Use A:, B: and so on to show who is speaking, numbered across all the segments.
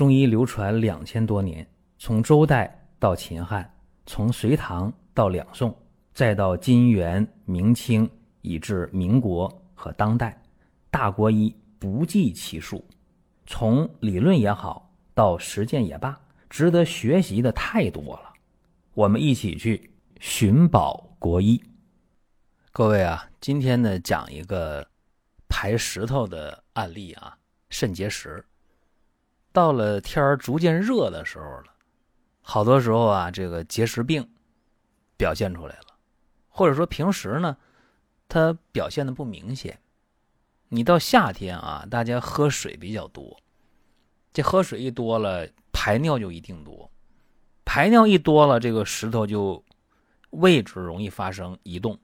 A: 中医流传两千多年，从周代到秦汉，从隋唐到两宋，再到金元明清，以至民国和当代，大国医不计其数。从理论也好，到实践也罢，值得学习的太多了。我们一起去寻宝国医。各位啊，今天呢讲一个排石头的案例啊，肾结石。到了天儿逐渐热的时候了，好多时候啊，这个结石病表现出来了，或者说平时呢，它表现的不明显。你到夏天啊，大家喝水比较多，这喝水一多了，排尿就一定多，排尿一多了，这个石头就位置容易发生移动，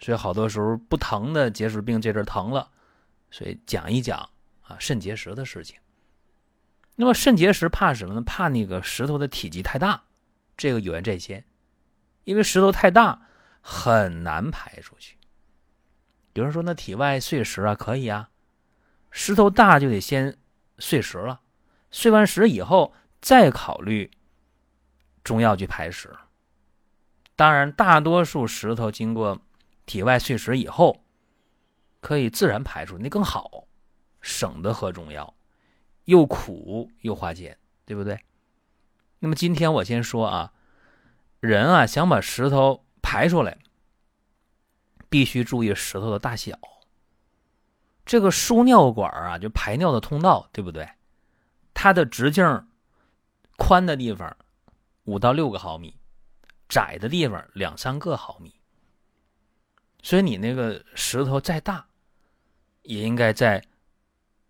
A: 所以好多时候不疼的结石病这阵疼了，所以讲一讲啊肾结石的事情。那么肾结石怕什么呢？怕那个石头的体积太大，这个有言在先，因为石头太大很难排出去。有人说那体外碎石啊可以啊，石头大就得先碎石了，碎完石以后再考虑中药去排石。当然，大多数石头经过体外碎石以后，可以自然排出，那更好，省得喝中药。又苦又花钱，对不对？那么今天我先说啊，人啊想把石头排出来，必须注意石头的大小。这个输尿管啊，就排尿的通道，对不对？它的直径宽的地方五到六个毫米，窄的地方两三个毫米。所以你那个石头再大，也应该在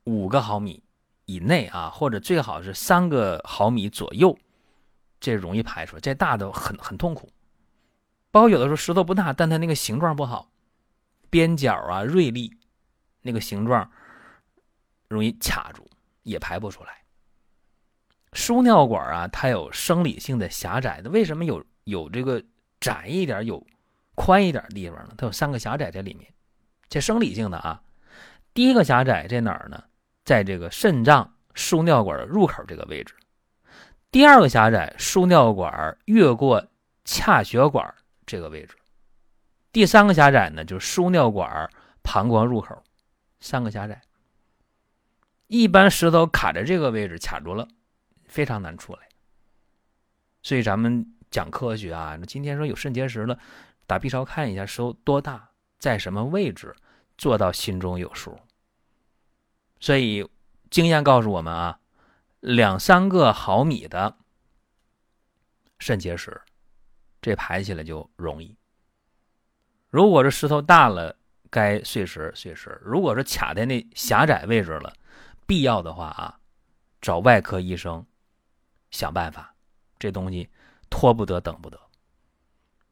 A: 五个毫米。以内啊，或者最好是三个毫米左右，这容易排出来。这大的很很痛苦。包括有的时候石头不大，但它那个形状不好，边角啊锐利，那个形状容易卡住，也排不出来。输尿管啊，它有生理性的狭窄的。为什么有有这个窄一点、有宽一点的地方呢？它有三个狭窄在里面，这生理性的啊。第一个狭窄在哪儿呢？在这个肾脏输尿管的入口这个位置，第二个狭窄输尿管越过髂血管这个位置，第三个狭窄呢就是输尿管膀胱入口，三个狭窄。一般石头卡在这个位置卡住了，非常难出来。所以咱们讲科学啊，今天说有肾结石了，打 B 超看一下石头多大，在什么位置，做到心中有数。所以，经验告诉我们啊，两三个毫米的肾结石，这排起来就容易。如果是石头大了，该碎石碎石；如果是卡在那狭窄位置了，必要的话啊，找外科医生想办法。这东西拖不得，等不得。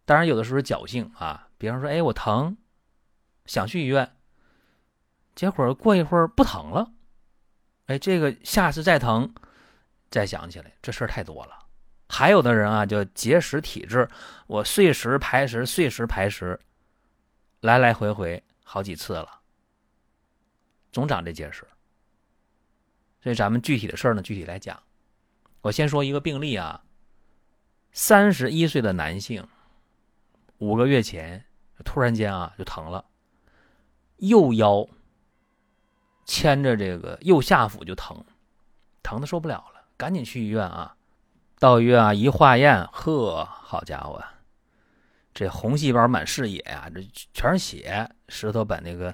A: 当然，有的时候侥幸啊，比方说，哎，我疼，想去医院。结果过一会儿不疼了，哎，这个下次再疼，再想起来这事儿太多了。还有的人啊，就结石体质，我碎石排石，碎石排石，来来回回好几次了，总长这结石。所以咱们具体的事儿呢，具体来讲。我先说一个病例啊，三十一岁的男性，五个月前突然间啊就疼了，右腰。牵着这个右下腹就疼，疼的受不了了，赶紧去医院啊！到医院啊，一化验，呵，好家伙，这红细胞满视野呀，这全是血，石头把那个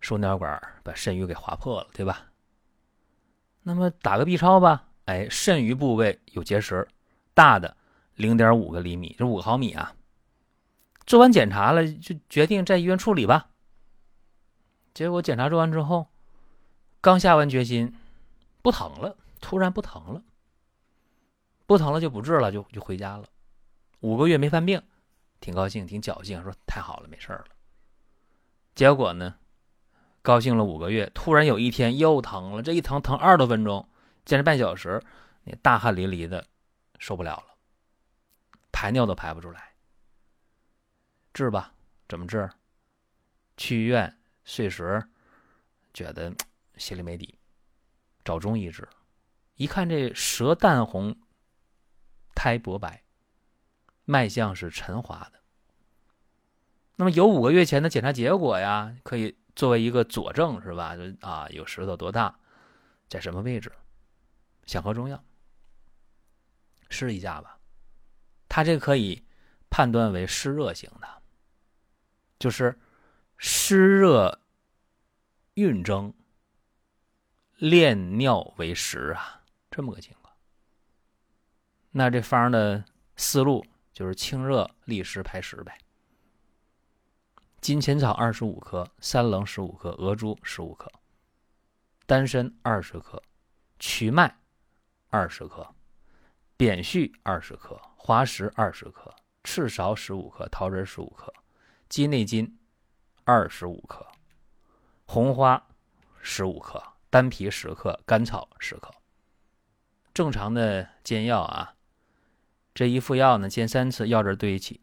A: 输尿管把肾盂给划破了，对吧？那么打个 B 超吧，哎，肾盂部位有结石，大的零点五个厘米，这五毫米啊。做完检查了，就决定在医院处理吧。结果检查做完之后。刚下完决心，不疼了，突然不疼了，不疼了就不治了，就就回家了。五个月没犯病，挺高兴，挺侥幸，说太好了，没事了。结果呢，高兴了五个月，突然有一天又疼了，这一疼疼二十多分钟，坚持半小时，你大汗淋漓的，受不了了，排尿都排不出来。治吧，怎么治？去医院碎石，觉得。心里没底，找中医治，一看这舌淡红，苔薄白，脉象是沉滑的。那么有五个月前的检查结果呀，可以作为一个佐证，是吧？啊，有舌头多大，在什么位置？想喝中药，试一下吧。他这可以判断为湿热型的，就是湿热蕴蒸，炼尿为食啊，这么个情况。那这方的思路就是清热利湿排湿呗。金钱草二十五克，三棱十五克，鹅珠十五克，丹参二十克，瞿麦二十克，扁蓄二十克，滑石二十克，赤芍十五克，桃仁十五克，鸡内金二十五克，红花十五克，丹皮十克，甘草十克。正常的煎药啊，这一副药呢，煎三次，药汁兑一起。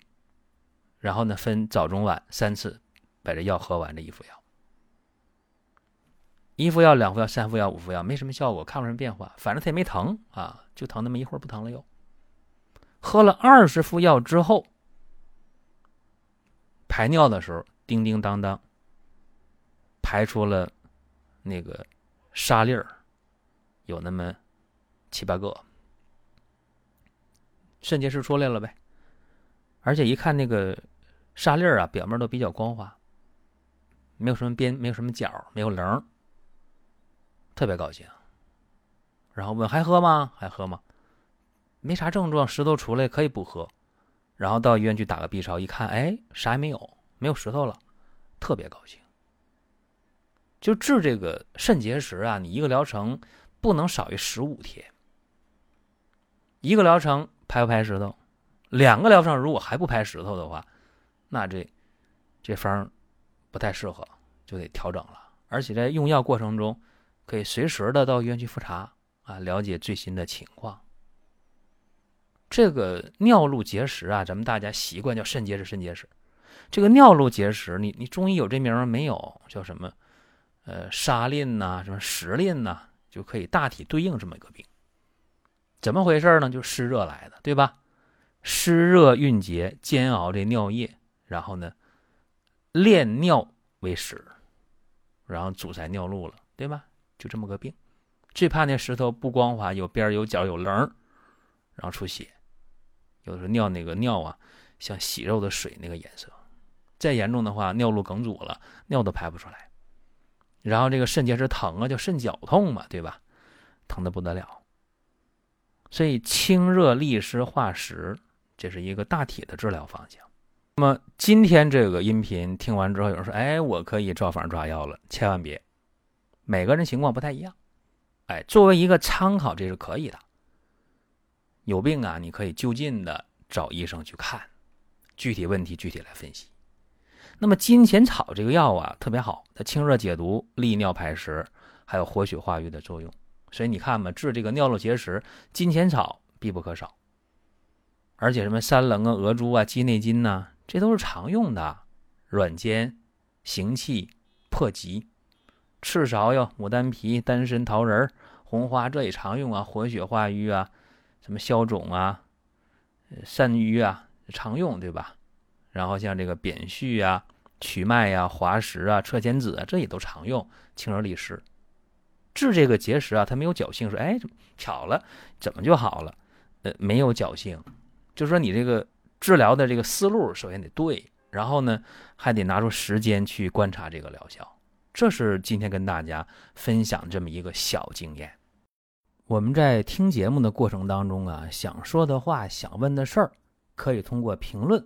A: 然后呢，分早中晚三次，把这药喝完。这一副药，一副药、两副药、三副药、五副药，没什么效果，看不出什么变化。反正他也没疼啊，就疼那么一会儿，不疼了又。喝了二十副药之后，排尿的时候，叮叮当当，排出了那个沙粒儿，有那么七八个，肾结石出来了呗。而且一看那个。沙粒儿啊，表面都比较光滑，没有什么边，没有什么角，没有棱，特别高兴。然后问还喝吗？还喝吗？没啥症状，石头出来可以不喝。然后到医院去打个 B 超，一看，哎，啥也没有，没有石头了，特别高兴。就治这个肾结石啊，你一个疗程不能少于十五天。一个疗程拍不拍石头？两个疗程如果还不拍石头的话。那这这方不太适合，就得调整了。而且在用药过程中，可以随时的到医院去复查啊，了解最新的情况。这个尿路结石啊，咱们大家习惯叫肾结石，肾结石。这个尿路结石，你你中医有这名吗？没有，叫什么？呃，沙淋呐，什么石淋呐，就可以大体对应这么一个病。怎么回事呢？就湿热来的，对吧？湿热蕴结，煎熬这尿液。然后呢，炼尿为实，然后阻塞尿路了，对吧？就这么个病。最怕那石头不光滑，有边有角有棱然后出血。有的时候尿那个尿啊，像洗肉的水那个颜色。再严重的话，尿路梗阻了，尿都排不出来。然后这个肾结石疼啊，叫肾绞痛嘛，对吧？疼的不得了。所以清热利湿化实，这是一个大体的治疗方向。那么今天这个音频听完之后，有人说：“哎，我可以照方抓药了。”千万别，每个人情况不太一样。哎，作为一个参考，这是可以的。有病啊，你可以就近的找医生去看，具体问题具体来分析。那么金钱草这个药啊，特别好，它清热解毒、利尿排石，还有活血化瘀的作用。所以你看嘛，治这个尿路结石，金钱草必不可少。而且什么三棱啊、鹅珠啊、鸡内金呐。这都是常用的，软坚、行气、破疾。赤芍哟、牡丹皮、丹参、桃仁、红花，这也常用啊，活血化瘀啊，什么消肿啊、散瘀啊，常用对吧？然后像这个扁蓄啊、瞿麦呀、滑石啊、车前子啊，这也都常用，清热利湿。治这个结石啊，它没有侥幸，说哎，巧了，怎么就好了？呃，没有侥幸，就说你这个。治疗的这个思路首先得对，然后呢，还得拿出时间去观察这个疗效。这是今天跟大家分享这么一个小经验。我们在听节目的过程当中啊，想说的话、想问的事儿，可以通过评论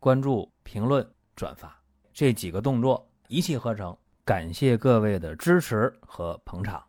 A: 关注评论转发这几个动作一气呵成。感谢各位的支持和捧场。